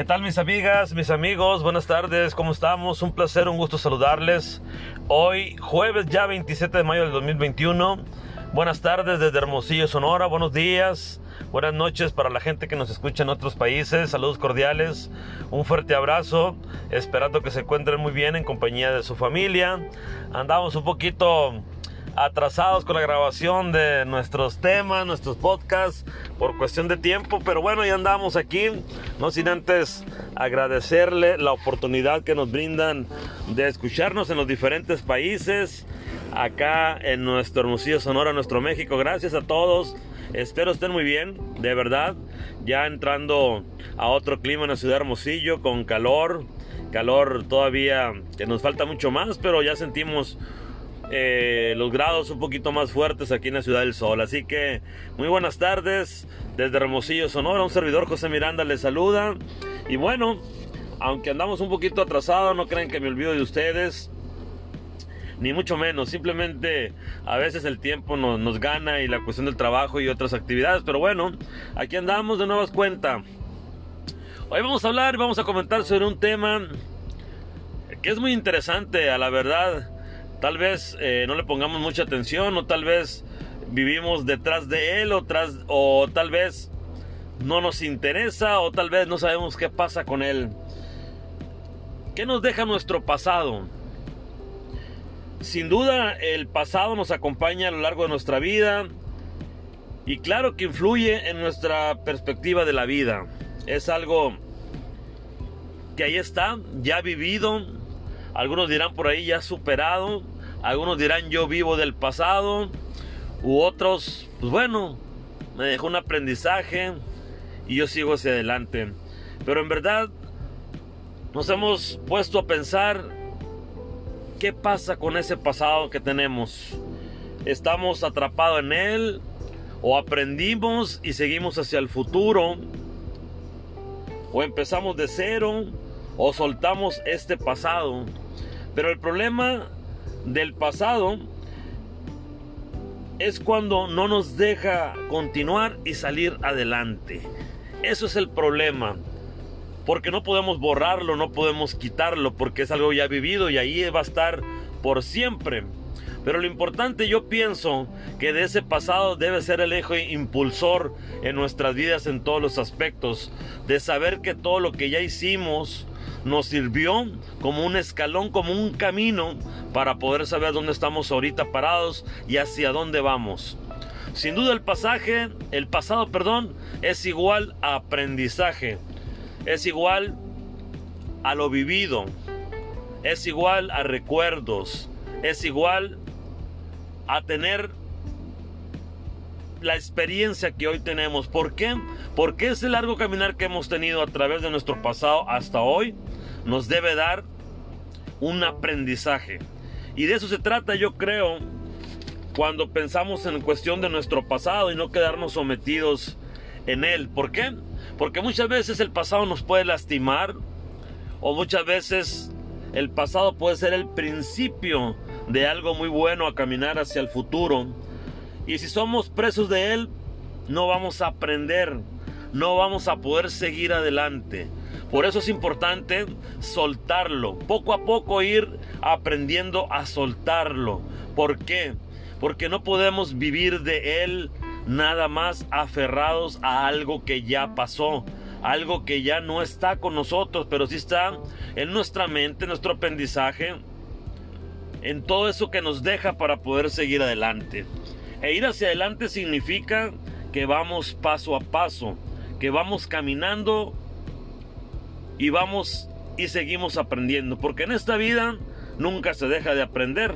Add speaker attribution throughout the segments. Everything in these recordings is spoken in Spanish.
Speaker 1: ¿Qué tal mis amigas, mis amigos? Buenas tardes, ¿cómo estamos? Un placer, un gusto saludarles. Hoy, jueves ya 27 de mayo del 2021. Buenas tardes desde Hermosillo, Sonora. Buenos días, buenas noches para la gente que nos escucha en otros países. Saludos cordiales, un fuerte abrazo. Esperando que se encuentren muy bien en compañía de su familia. Andamos un poquito atrasados con la grabación de nuestros temas, nuestros podcasts, por cuestión de tiempo, pero bueno, ya andamos aquí, no sin antes agradecerle la oportunidad que nos brindan de escucharnos en los diferentes países, acá en nuestro Hermosillo Sonora, nuestro México, gracias a todos, espero estén muy bien, de verdad, ya entrando a otro clima en la ciudad de Hermosillo, con calor, calor todavía que nos falta mucho más, pero ya sentimos eh, los grados un poquito más fuertes aquí en la Ciudad del Sol. Así que muy buenas tardes desde Hermosillo, Sonora. Un servidor José Miranda les saluda. Y bueno, aunque andamos un poquito atrasados, no creen que me olvido de ustedes. Ni mucho menos, simplemente a veces el tiempo nos, nos gana y la cuestión del trabajo y otras actividades. Pero bueno, aquí andamos de nuevas cuenta. Hoy vamos a hablar, vamos a comentar sobre un tema que es muy interesante, a la verdad tal vez eh, no le pongamos mucha atención o tal vez vivimos detrás de él o, tras, o tal vez no nos interesa o tal vez no sabemos qué pasa con él. ¿Qué nos deja nuestro pasado? Sin duda el pasado nos acompaña a lo largo de nuestra vida y claro que influye en nuestra perspectiva de la vida. Es algo que ahí está, ya vivido, algunos dirán por ahí ya superado, algunos dirán yo vivo del pasado, u otros, pues bueno, me dejó un aprendizaje y yo sigo hacia adelante. Pero en verdad nos hemos puesto a pensar qué pasa con ese pasado que tenemos. ¿Estamos atrapados en él o aprendimos y seguimos hacia el futuro? ¿O empezamos de cero o soltamos este pasado? Pero el problema del pasado es cuando no nos deja continuar y salir adelante. Eso es el problema. Porque no podemos borrarlo, no podemos quitarlo, porque es algo ya vivido y ahí va a estar por siempre. Pero lo importante yo pienso que de ese pasado debe ser el eje impulsor en nuestras vidas en todos los aspectos. De saber que todo lo que ya hicimos, nos sirvió como un escalón, como un camino para poder saber dónde estamos ahorita parados y hacia dónde vamos. Sin duda el pasaje, el pasado, perdón, es igual a aprendizaje, es igual a lo vivido, es igual a recuerdos, es igual a tener la experiencia que hoy tenemos. ¿Por qué? Porque ese largo caminar que hemos tenido a través de nuestro pasado hasta hoy nos debe dar un aprendizaje. Y de eso se trata, yo creo, cuando pensamos en cuestión de nuestro pasado y no quedarnos sometidos en él. ¿Por qué? Porque muchas veces el pasado nos puede lastimar o muchas veces el pasado puede ser el principio de algo muy bueno a caminar hacia el futuro. Y si somos presos de él, no vamos a aprender, no vamos a poder seguir adelante. Por eso es importante soltarlo, poco a poco ir aprendiendo a soltarlo. ¿Por qué? Porque no podemos vivir de él nada más aferrados a algo que ya pasó, algo que ya no está con nosotros, pero sí está en nuestra mente, en nuestro aprendizaje, en todo eso que nos deja para poder seguir adelante. E ir hacia adelante significa que vamos paso a paso, que vamos caminando y vamos y seguimos aprendiendo, porque en esta vida nunca se deja de aprender.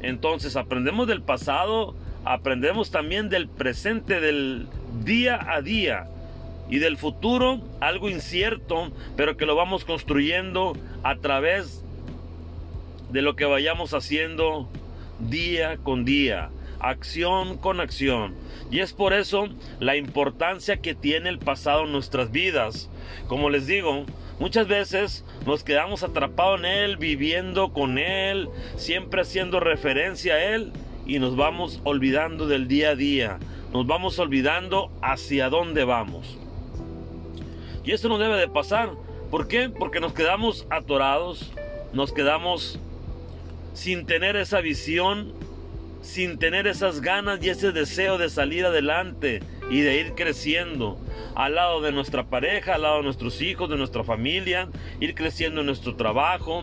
Speaker 1: Entonces aprendemos del pasado, aprendemos también del presente, del día a día y del futuro, algo incierto, pero que lo vamos construyendo a través de lo que vayamos haciendo día con día, acción con acción. Y es por eso la importancia que tiene el pasado en nuestras vidas. Como les digo, Muchas veces nos quedamos atrapados en Él, viviendo con Él, siempre haciendo referencia a Él y nos vamos olvidando del día a día, nos vamos olvidando hacia dónde vamos. Y esto no debe de pasar, ¿Por qué? Porque nos quedamos atorados, nos quedamos sin tener esa visión, sin tener esas ganas y ese deseo de salir adelante y de ir creciendo al lado de nuestra pareja, al lado de nuestros hijos, de nuestra familia, ir creciendo en nuestro trabajo.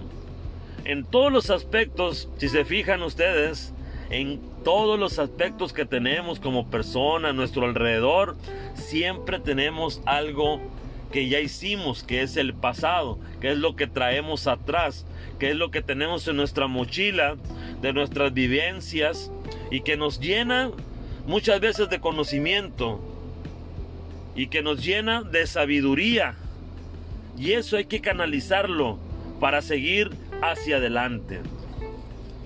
Speaker 1: En todos los aspectos, si se fijan ustedes, en todos los aspectos que tenemos como persona a nuestro alrededor, siempre tenemos algo que ya hicimos, que es el pasado, que es lo que traemos atrás, que es lo que tenemos en nuestra mochila de nuestras vivencias y que nos llena muchas veces de conocimiento y que nos llena de sabiduría. Y eso hay que canalizarlo para seguir hacia adelante.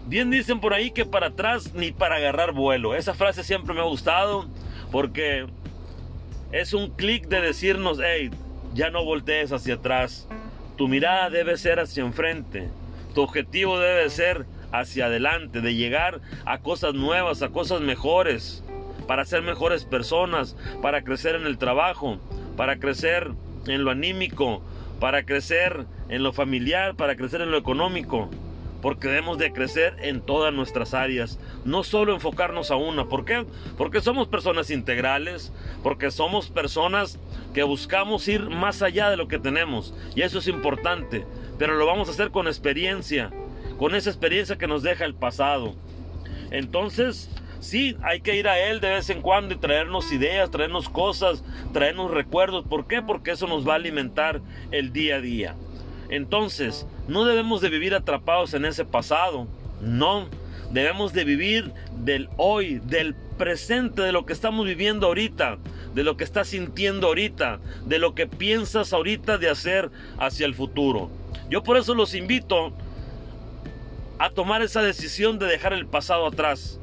Speaker 1: Bien dicen por ahí que para atrás ni para agarrar vuelo. Esa frase siempre me ha gustado porque es un clic de decirnos, hey, ya no voltees hacia atrás. Tu mirada debe ser hacia enfrente. Tu objetivo debe ser hacia adelante, de llegar a cosas nuevas, a cosas mejores, para ser mejores personas, para crecer en el trabajo, para crecer en lo anímico, para crecer en lo familiar, para crecer en lo económico porque debemos de crecer en todas nuestras áreas, no solo enfocarnos a una. ¿Por qué? Porque somos personas integrales, porque somos personas que buscamos ir más allá de lo que tenemos, y eso es importante, pero lo vamos a hacer con experiencia, con esa experiencia que nos deja el pasado. Entonces, sí, hay que ir a Él de vez en cuando y traernos ideas, traernos cosas, traernos recuerdos. ¿Por qué? Porque eso nos va a alimentar el día a día. Entonces, no debemos de vivir atrapados en ese pasado, no, debemos de vivir del hoy, del presente, de lo que estamos viviendo ahorita, de lo que estás sintiendo ahorita, de lo que piensas ahorita de hacer hacia el futuro. Yo por eso los invito a tomar esa decisión de dejar el pasado atrás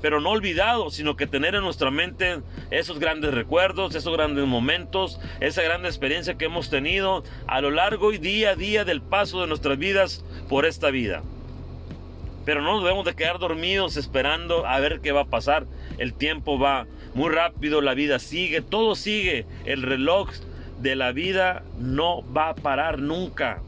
Speaker 1: pero no olvidado, sino que tener en nuestra mente esos grandes recuerdos, esos grandes momentos, esa gran experiencia que hemos tenido a lo largo y día a día del paso de nuestras vidas por esta vida. Pero no nos debemos de quedar dormidos esperando a ver qué va a pasar. El tiempo va muy rápido, la vida sigue, todo sigue. El reloj de la vida no va a parar nunca.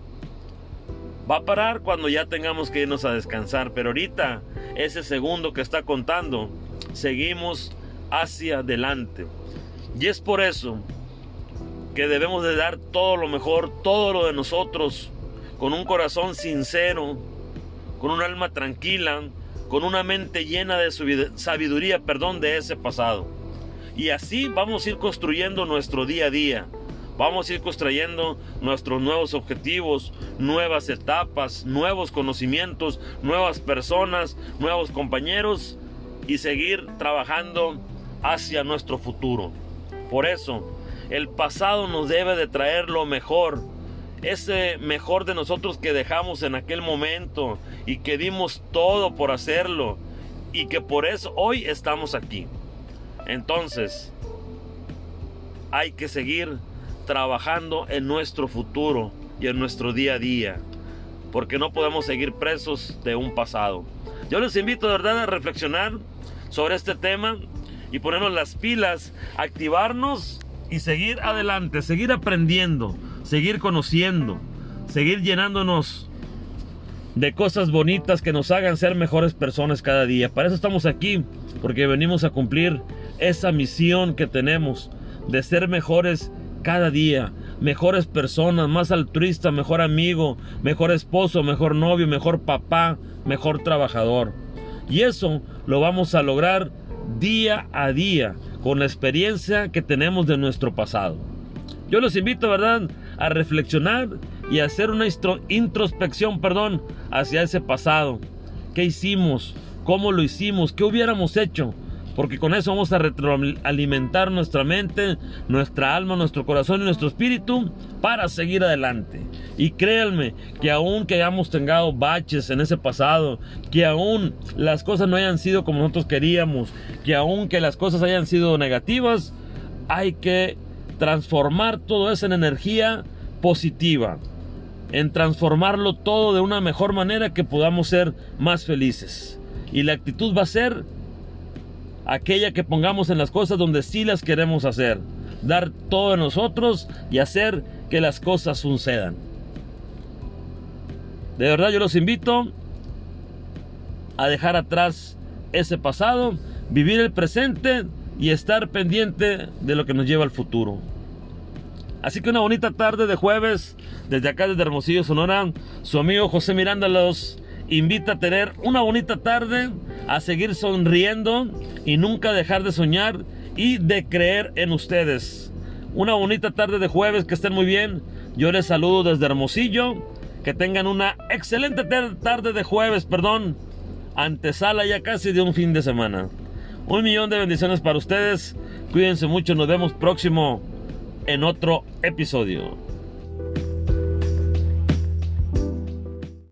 Speaker 1: Va a parar cuando ya tengamos que irnos a descansar, pero ahorita ese segundo que está contando, seguimos hacia adelante. Y es por eso que debemos de dar todo lo mejor, todo lo de nosotros, con un corazón sincero, con un alma tranquila, con una mente llena de sabiduría, perdón, de ese pasado. Y así vamos a ir construyendo nuestro día a día Vamos a ir construyendo nuestros nuevos objetivos, nuevas etapas, nuevos conocimientos, nuevas personas, nuevos compañeros y seguir trabajando hacia nuestro futuro. Por eso, el pasado nos debe de traer lo mejor, ese mejor de nosotros que dejamos en aquel momento y que dimos todo por hacerlo y que por eso hoy estamos aquí. Entonces, hay que seguir trabajando en nuestro futuro y en nuestro día a día, porque no podemos seguir presos de un pasado. Yo les invito de verdad a reflexionar sobre este tema y ponernos las pilas, activarnos y seguir adelante, seguir aprendiendo, seguir conociendo, seguir llenándonos de cosas bonitas que nos hagan ser mejores personas cada día. Para eso estamos aquí, porque venimos a cumplir esa misión que tenemos de ser mejores cada día. Mejores personas, más altruista, mejor amigo, mejor esposo, mejor novio, mejor papá, mejor trabajador. Y eso lo vamos a lograr día a día con la experiencia que tenemos de nuestro pasado. Yo los invito, ¿verdad?, a reflexionar y a hacer una introspección, perdón, hacia ese pasado. ¿Qué hicimos? ¿Cómo lo hicimos? ¿Qué hubiéramos hecho? Porque con eso vamos a retroalimentar nuestra mente, nuestra alma, nuestro corazón y nuestro espíritu para seguir adelante. Y créanme que aún que hayamos tenido baches en ese pasado, que aún las cosas no hayan sido como nosotros queríamos, que aún que las cosas hayan sido negativas, hay que transformar todo eso en energía positiva, en transformarlo todo de una mejor manera que podamos ser más felices. Y la actitud va a ser aquella que pongamos en las cosas donde sí las queremos hacer. Dar todo de nosotros y hacer que las cosas sucedan. De verdad yo los invito a dejar atrás ese pasado, vivir el presente y estar pendiente de lo que nos lleva al futuro. Así que una bonita tarde de jueves, desde acá desde Hermosillo, Sonora, su amigo José Miranda los invita a tener una bonita tarde, a seguir sonriendo y nunca dejar de soñar y de creer en ustedes. Una bonita tarde de jueves, que estén muy bien. Yo les saludo desde Hermosillo. Que tengan una excelente tarde de jueves, perdón. Antesala ya casi de un fin de semana. Un millón de bendiciones para ustedes. Cuídense mucho. Nos vemos próximo en otro episodio.